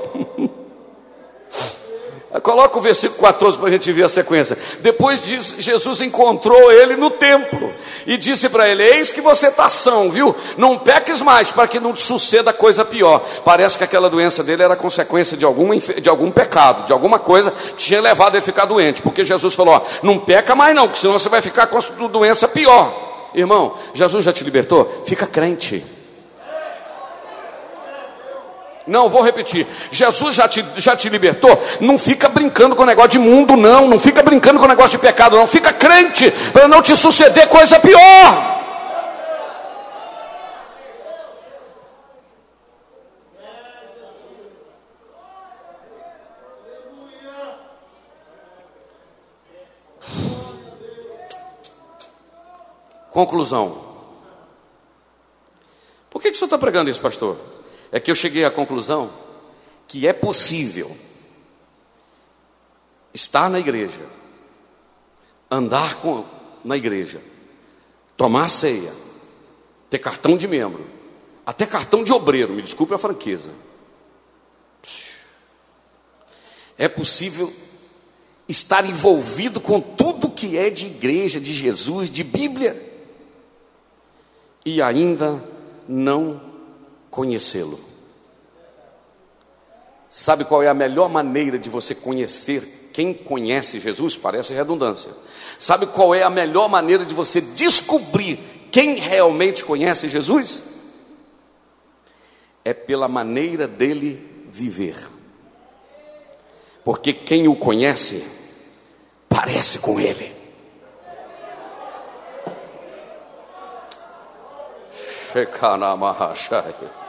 Coloca o versículo 14 para a gente ver a sequência. Depois diz, Jesus encontrou ele no templo e disse para ele: Eis que você está são, viu? Não peques mais para que não te suceda coisa pior. Parece que aquela doença dele era consequência de algum, de algum pecado, de alguma coisa que tinha levado ele a ficar doente. Porque Jesus falou: ó, Não peca mais não, que senão você vai ficar com doença pior. Irmão, Jesus já te libertou? Fica crente. Não, vou repetir. Jesus já te, já te libertou. Não fica brincando com o negócio de mundo, não. Não fica brincando com o negócio de pecado, não. Fica crente para não te suceder coisa pior. Conclusão. Por que, que o senhor está pregando isso, pastor? É que eu cheguei à conclusão que é possível estar na igreja, andar com, na igreja, tomar ceia, ter cartão de membro, até cartão de obreiro, me desculpe a franqueza. É possível estar envolvido com tudo que é de igreja, de Jesus, de Bíblia, e ainda não conhecê-lo. Sabe qual é a melhor maneira de você conhecer quem conhece Jesus? Parece redundância. Sabe qual é a melhor maneira de você descobrir quem realmente conhece Jesus? É pela maneira dele viver. Porque quem o conhece parece com ele. Shekanamahashai.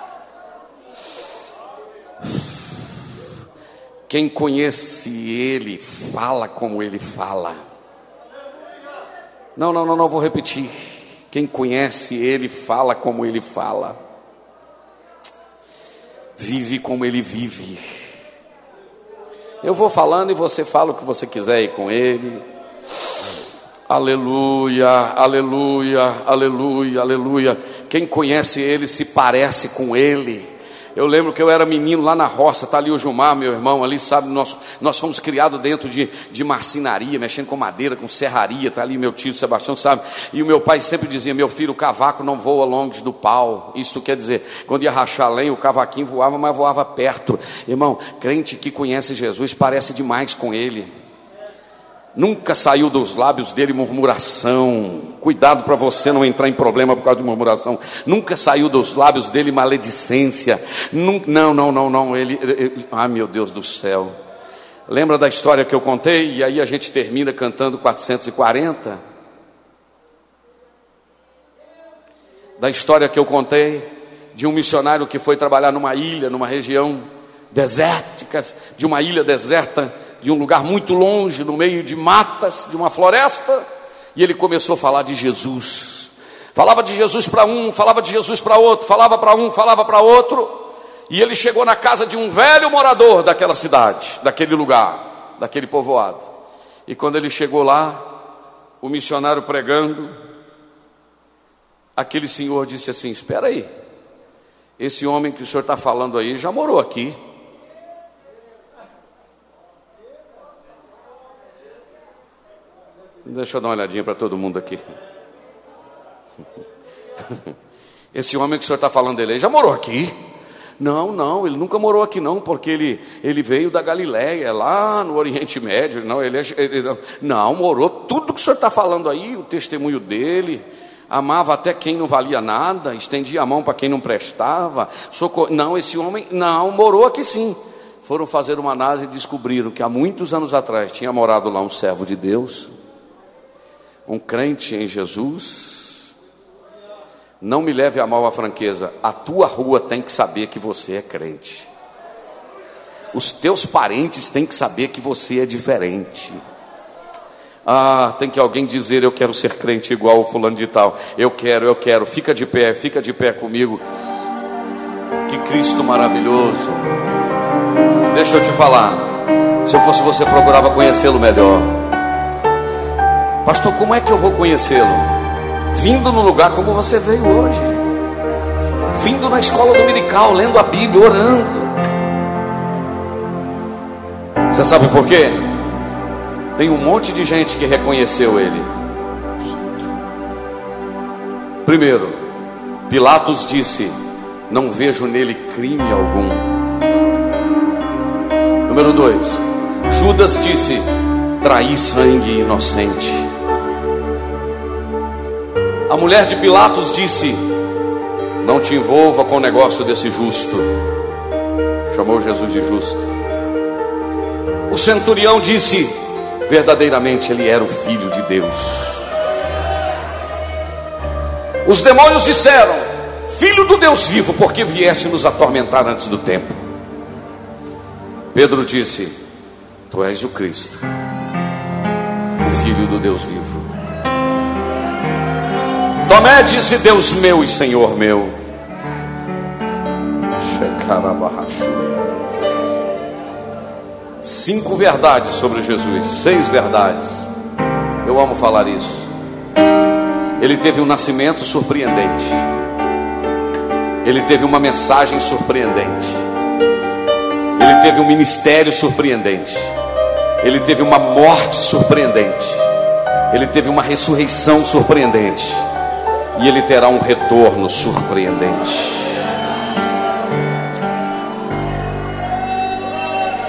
Quem conhece Ele, fala como Ele fala. Não, não, não, não, vou repetir. Quem conhece Ele, fala como Ele fala. Vive como Ele vive. Eu vou falando e você fala o que você quiser ir com Ele. Aleluia, aleluia, aleluia, aleluia. Quem conhece Ele se parece com Ele. Eu lembro que eu era menino lá na roça, está ali o Gilmar, meu irmão, ali, sabe, nós, nós fomos criados dentro de, de marcenaria, mexendo com madeira, com serraria, está ali meu tio Sebastião, sabe? E o meu pai sempre dizia: meu filho, o cavaco não voa longe do pau. Isso quer dizer, quando ia rachar lenha, o cavaquinho voava, mas voava perto. Irmão, crente que conhece Jesus parece demais com ele. Nunca saiu dos lábios dele murmuração. Cuidado para você não entrar em problema por causa de murmuração. Nunca saiu dos lábios dele maledicência. Não, não, não, não. Ele, ele, ai meu Deus do céu. Lembra da história que eu contei? E aí a gente termina cantando 440. Da história que eu contei de um missionário que foi trabalhar numa ilha, numa região desértica, de uma ilha deserta de um lugar muito longe, no meio de matas, de uma floresta, e ele começou a falar de Jesus. Falava de Jesus para um, falava de Jesus para outro, falava para um, falava para outro, e ele chegou na casa de um velho morador daquela cidade, daquele lugar, daquele povoado. E quando ele chegou lá, o missionário pregando, aquele senhor disse assim: Espera aí, esse homem que o senhor está falando aí já morou aqui. Deixa eu dar uma olhadinha para todo mundo aqui. Esse homem que o senhor está falando dele já morou aqui? Não, não, ele nunca morou aqui não, porque ele, ele veio da Galiléia, lá no Oriente Médio. Não, ele, é, ele não morou tudo que o senhor está falando aí, o testemunho dele. Amava até quem não valia nada, estendia a mão para quem não prestava. Não, esse homem não morou aqui sim. Foram fazer uma análise e descobriram que há muitos anos atrás tinha morado lá um servo de Deus, um crente em Jesus, não me leve a mal a franqueza, a tua rua tem que saber que você é crente. Os teus parentes têm que saber que você é diferente. Ah, tem que alguém dizer eu quero ser crente igual o fulano de tal. Eu quero, eu quero. Fica de pé, fica de pé comigo. Que Cristo maravilhoso. Deixa eu te falar. Se eu fosse você, procurava conhecê-lo melhor. Pastor, como é que eu vou conhecê-lo? Vindo no lugar como você veio hoje. Vindo na escola dominical, lendo a Bíblia, orando. Você sabe por quê? Tem um monte de gente que reconheceu ele. Primeiro, Pilatos disse: Não vejo nele crime algum. Número dois, Judas disse: Traí sangue inocente. A mulher de Pilatos disse: Não te envolva com o negócio desse justo. Chamou Jesus de justo. O centurião disse: Verdadeiramente ele era o filho de Deus. Os demônios disseram: Filho do Deus vivo, porque vieste nos atormentar antes do tempo. Pedro disse: Tu és o Cristo, o Filho do Deus vivo. Tomé disse: Deus meu e Senhor meu. Cinco verdades sobre Jesus, seis verdades. Eu amo falar isso. Ele teve um nascimento surpreendente. Ele teve uma mensagem surpreendente. Ele teve um ministério surpreendente. Ele teve uma morte surpreendente. Ele teve uma ressurreição surpreendente e ele terá um retorno surpreendente.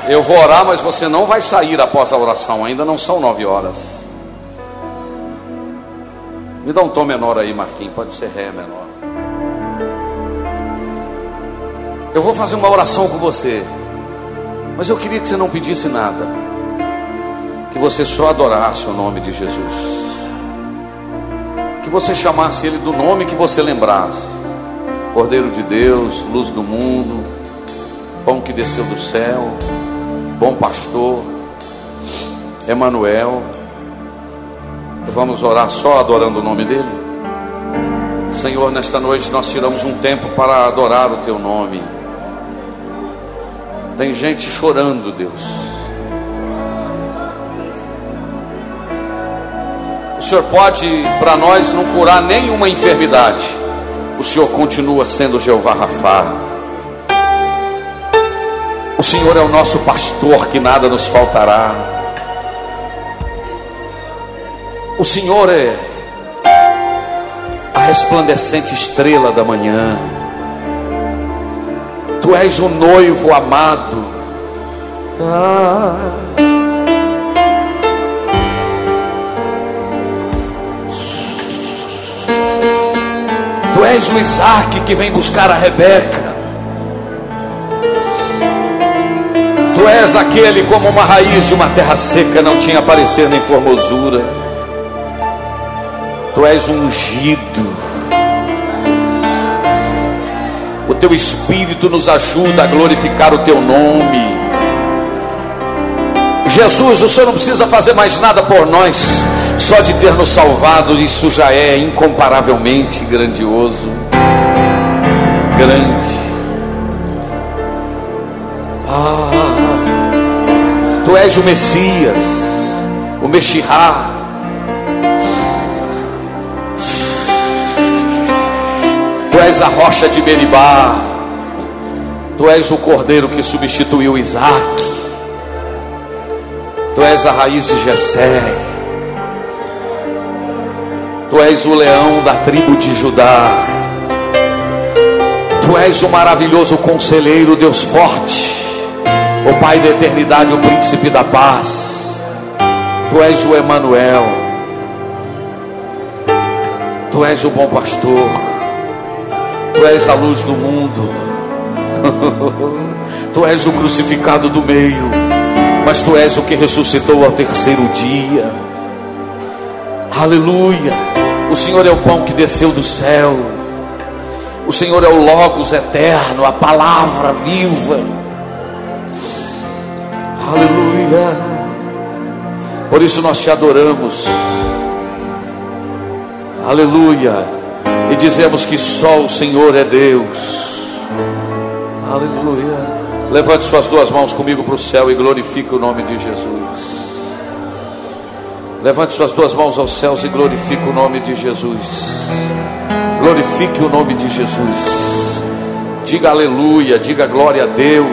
Eu vou orar, mas você não vai sair após a oração, ainda não são nove horas. Me dá um tom menor aí, Marquinhos, pode ser Ré menor. Eu vou fazer uma oração com você, mas eu queria que você não pedisse nada, que você só adorasse o nome de Jesus que você chamasse ele do nome que você lembrasse. Cordeiro de Deus, luz do mundo, pão que desceu do céu, bom pastor, Emanuel. Vamos orar só adorando o nome dele. Senhor, nesta noite nós tiramos um tempo para adorar o teu nome. Tem gente chorando, Deus Senhor pode, para nós, não curar nenhuma enfermidade. O Senhor continua sendo Jeová Rafá. O Senhor é o nosso pastor, que nada nos faltará. O Senhor é a resplandecente estrela da manhã. Tu és o noivo amado. Ah. És o Isaac que vem buscar a Rebeca. Tu és aquele como uma raiz de uma terra seca, não tinha parecer nem formosura. Tu és ungido. O teu espírito nos ajuda a glorificar o teu nome. Jesus, o Senhor não precisa fazer mais nada por nós, só de ter nos salvado, isso já é incomparavelmente grandioso. Grande. Ah, tu és o Messias, o Mexirá. Tu és a rocha de Meribá. Tu és o cordeiro que substituiu Isaac. Tu és a raiz de Jessé. Tu és o leão da tribo de Judá. Tu és o maravilhoso conselheiro, Deus forte, o Pai da eternidade, o príncipe da paz. Tu és o Emanuel. Tu és o bom pastor. Tu és a luz do mundo. tu és o crucificado do meio mas tu és o que ressuscitou ao terceiro dia. Aleluia. O Senhor é o pão que desceu do céu. O Senhor é o Logos eterno, a palavra viva. Aleluia. Por isso nós te adoramos. Aleluia. E dizemos que só o Senhor é Deus. Aleluia. Levante suas duas mãos comigo para o céu e glorifique o nome de Jesus. Levante suas duas mãos aos céus e glorifique o nome de Jesus. Glorifique o nome de Jesus. Diga aleluia, diga glória a Deus.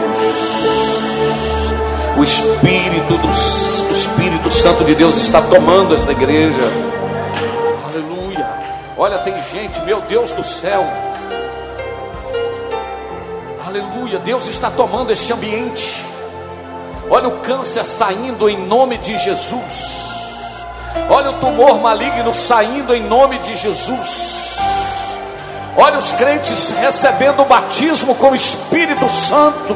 O Espírito do o Espírito Santo de Deus está tomando essa igreja. Aleluia. Olha, tem gente, meu Deus do céu Aleluia, Deus está tomando este ambiente. Olha o câncer saindo em nome de Jesus. Olha o tumor maligno saindo em nome de Jesus. Olha os crentes recebendo o batismo com o Espírito Santo.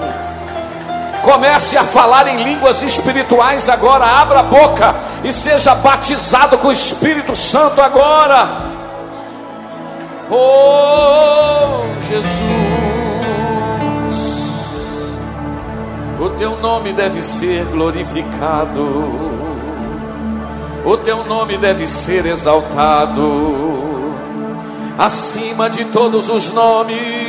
Comece a falar em línguas espirituais agora. Abra a boca e seja batizado com o Espírito Santo agora. Oh, Jesus. O teu nome deve ser glorificado, o teu nome deve ser exaltado, acima de todos os nomes.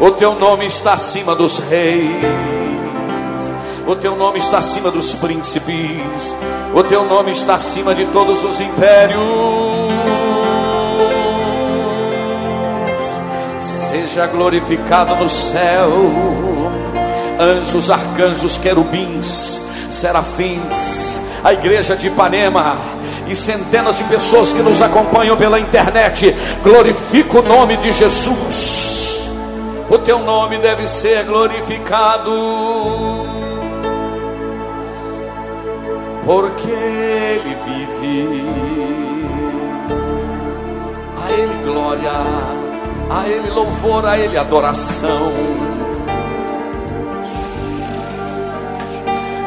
O teu nome está acima dos reis, o teu nome está acima dos príncipes, o teu nome está acima de todos os impérios. Seja glorificado no céu. Anjos, arcanjos, querubins, serafins, a igreja de Ipanema e centenas de pessoas que nos acompanham pela internet, glorifica o nome de Jesus. O teu nome deve ser glorificado, porque Ele vive. A Ele glória a Ele louvor, a Ele adoração.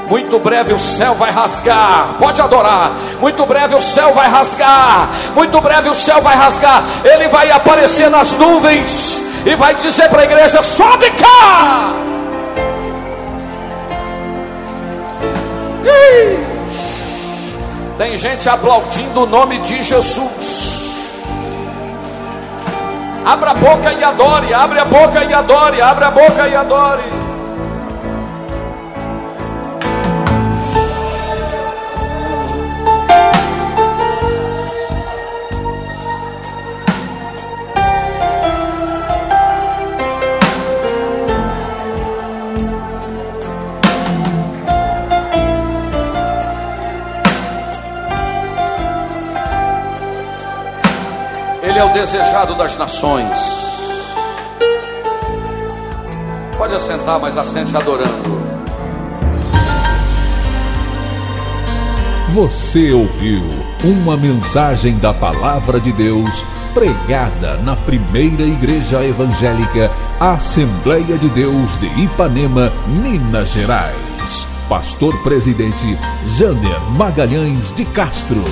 Muito breve o céu vai rasgar. Pode adorar. Muito breve o céu vai rasgar. Muito breve o céu vai rasgar. Ele vai aparecer nas nuvens e vai dizer para a igreja: sobe cá. Tem gente aplaudindo o nome de Jesus. Abra a boca e adore, abre a boca e adore, abre a boca e adore. Desejado das nações. Pode assentar, mas assente adorando. Você ouviu uma mensagem da Palavra de Deus pregada na primeira Igreja Evangélica Assembleia de Deus de Ipanema, Minas Gerais. Pastor Presidente Janer Magalhães de Castro.